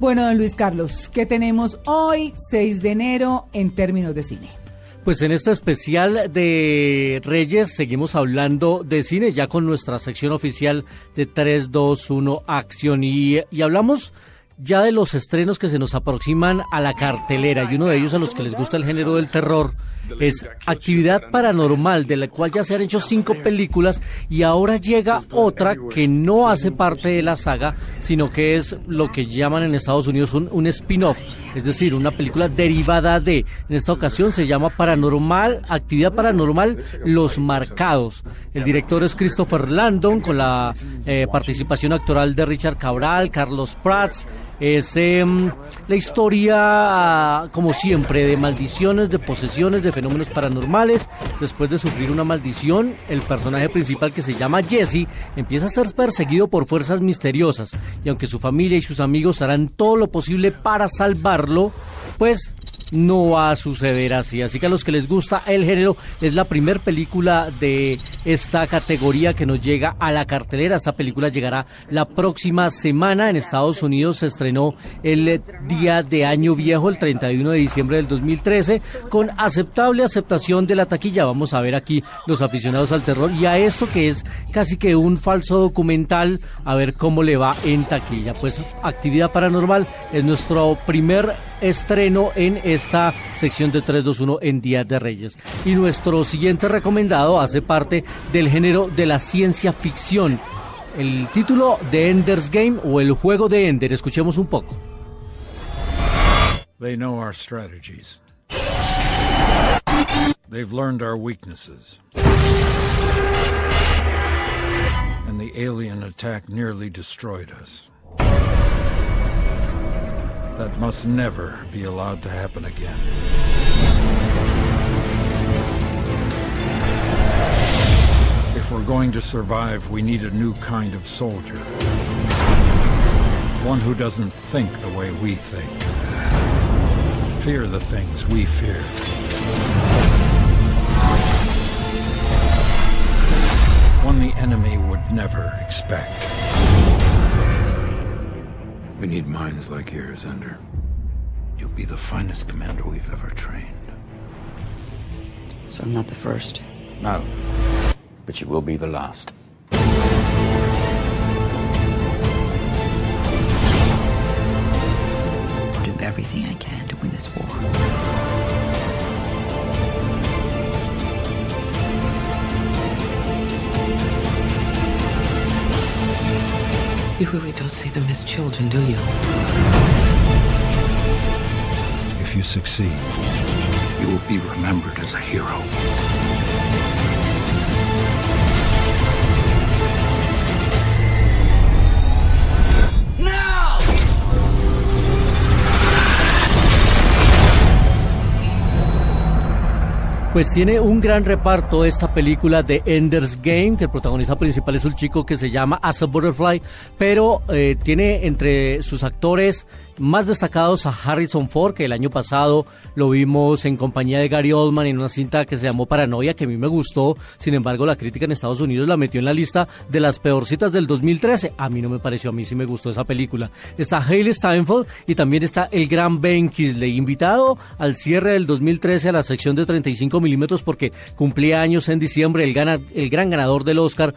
Bueno, don Luis Carlos, ¿qué tenemos hoy, 6 de enero, en términos de cine? Pues en este especial de Reyes seguimos hablando de cine ya con nuestra sección oficial de 3, 2, 1 acción y, y hablamos ya de los estrenos que se nos aproximan a la cartelera y uno de ellos a los que les gusta el género del terror es Actividad Paranormal, de la cual ya se han hecho cinco películas y ahora llega otra que no hace parte de la saga, sino que es lo que llaman en Estados Unidos un, spin-off, es decir, una película derivada de, en esta ocasión se llama Paranormal, Actividad Paranormal, Los Marcados. El director es Christopher Landon con la eh, participación actoral de Richard Cabral, Carlos Prats, es eh, la historia, como siempre, de maldiciones, de posesiones, de fenómenos paranormales. Después de sufrir una maldición, el personaje principal que se llama Jesse empieza a ser perseguido por fuerzas misteriosas. Y aunque su familia y sus amigos harán todo lo posible para salvarlo, pues no va a suceder así. Así que a los que les gusta el género, es la primer película de esta categoría que nos llega a la cartelera. Esta película llegará la próxima semana. En Estados Unidos se estrenó el día de Año Viejo, el 31 de diciembre del 2013, con aceptable aceptación de la taquilla. Vamos a ver aquí los aficionados al terror y a esto que es casi que un falso documental, a ver cómo le va en taquilla. Pues Actividad Paranormal es nuestro primer estreno en esta sección de 321 en Días de Reyes. Y nuestro siguiente recomendado hace parte del género de la ciencia ficción. El título de Ender's Game o El juego de Ender. Escuchemos un poco. They know our strategies. They've learned our weaknesses. And the alien attack nearly destroyed us. That must never be allowed to happen again. If we're going to survive, we need a new kind of soldier. One who doesn't think the way we think. Fear the things we fear. One the enemy would never expect. We need minds like yours, Ender. You'll be the finest commander we've ever trained. So I'm not the first. No, but you will be the last. I'll do everything I can to win this war. Don't see them as children, do you? If you succeed, You will be remembered as a hero. Pues tiene un gran reparto esta película de Ender's Game, que el protagonista principal es un chico que se llama Asa Butterfly, pero eh, tiene entre sus actores más destacados a Harrison Ford, que el año pasado lo vimos en compañía de Gary Oldman en una cinta que se llamó Paranoia, que a mí me gustó. Sin embargo, la crítica en Estados Unidos la metió en la lista de las peorcitas del 2013. A mí no me pareció, a mí sí me gustó esa película. Está Hailey Steinfeld y también está el gran Ben Kisley, invitado al cierre del 2013 a la sección de 35 milímetros porque cumplía años en diciembre, el, gana, el gran ganador del Oscar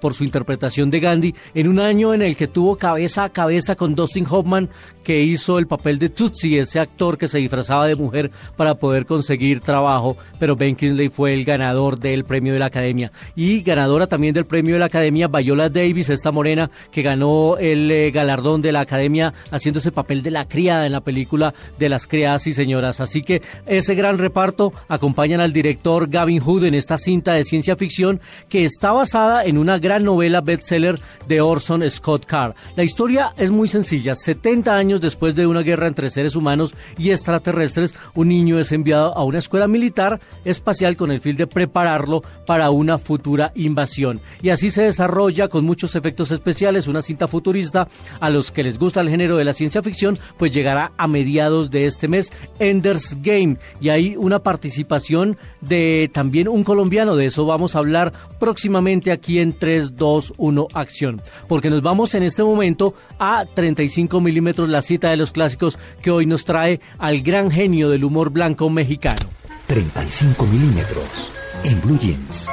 por su interpretación de Gandhi, en un año en el que tuvo cabeza a cabeza con Dustin Hoffman, que hizo el papel de Tootsie, ese actor que se disfrazaba de mujer para poder conseguir trabajo, pero Ben Kingsley fue el ganador del premio de la Academia. Y ganadora también del premio de la Academia, Viola Davis, esta morena que ganó el eh, galardón de la Academia haciendo ese papel de la criada en la película de las criadas y señoras. Así que ese gran reparto acompañan al director Gavin Hood en esta cinta de ciencia ficción que está basada en una gran novela bestseller de Orson Scott Card. La historia es muy sencilla. 70 años después de una guerra entre seres humanos y extraterrestres, un niño es enviado a una escuela militar espacial con el fin de prepararlo para una futura invasión. Y así se desarrolla con muchos efectos especiales. Una cinta futurista a los que les gusta el género de la ciencia ficción, pues llegará a mediados de este mes Ender's Game. Y hay una participación de también un colombiano, de eso vamos a hablar próximamente aquí en 3, 2, 1 Acción, porque nos vamos en este momento a 35 milímetros, la cita de los clásicos que hoy nos trae al gran genio del humor blanco mexicano. 35 milímetros en Blue Jeans.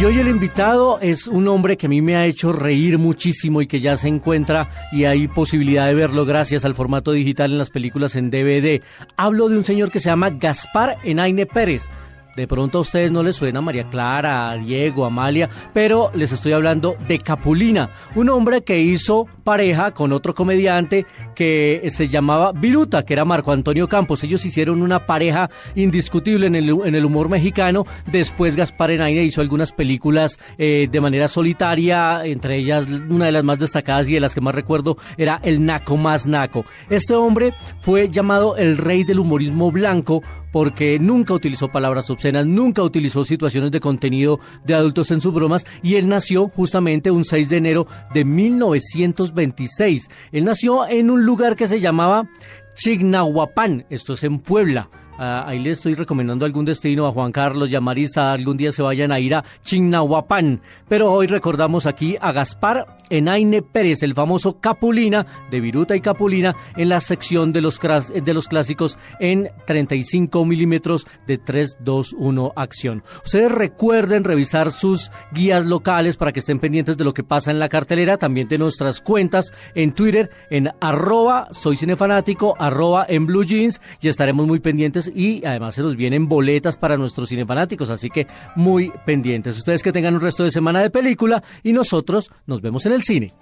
Y hoy el invitado es un hombre que a mí me ha hecho reír muchísimo y que ya se encuentra y hay posibilidad de verlo gracias al formato digital en las películas en DVD. Hablo de un señor que se llama Gaspar Enaine Pérez. De pronto a ustedes no les suena María Clara, a Diego, Amalia, pero les estoy hablando de Capulina, un hombre que hizo pareja con otro comediante que se llamaba Viruta, que era Marco Antonio Campos. Ellos hicieron una pareja indiscutible en el, en el humor mexicano. Después Gaspar Enaine hizo algunas películas eh, de manera solitaria, entre ellas una de las más destacadas y de las que más recuerdo era El Naco más Naco. Este hombre fue llamado el rey del humorismo blanco porque nunca utilizó palabras obscenas, nunca utilizó situaciones de contenido de adultos en sus bromas y él nació justamente un 6 de enero de 1926. Él nació en un lugar que se llamaba Chignahuapan, esto es en Puebla. Ah, ahí le estoy recomendando algún destino a Juan Carlos y a Marisa. Algún día se vayan a ir a Chignahuapan. Pero hoy recordamos aquí a Gaspar Enaine Pérez, el famoso Capulina de Viruta y Capulina, en la sección de los, de los clásicos en 35 milímetros de 321 acción. Ustedes recuerden revisar sus guías locales para que estén pendientes de lo que pasa en la cartelera, también de nuestras cuentas en Twitter, en arroba soy cinefanático, arroba en blue jeans, y estaremos muy pendientes y además se nos vienen boletas para nuestros cinefanáticos, así que muy pendientes. Ustedes que tengan un resto de semana de película y nosotros nos vemos en el cine.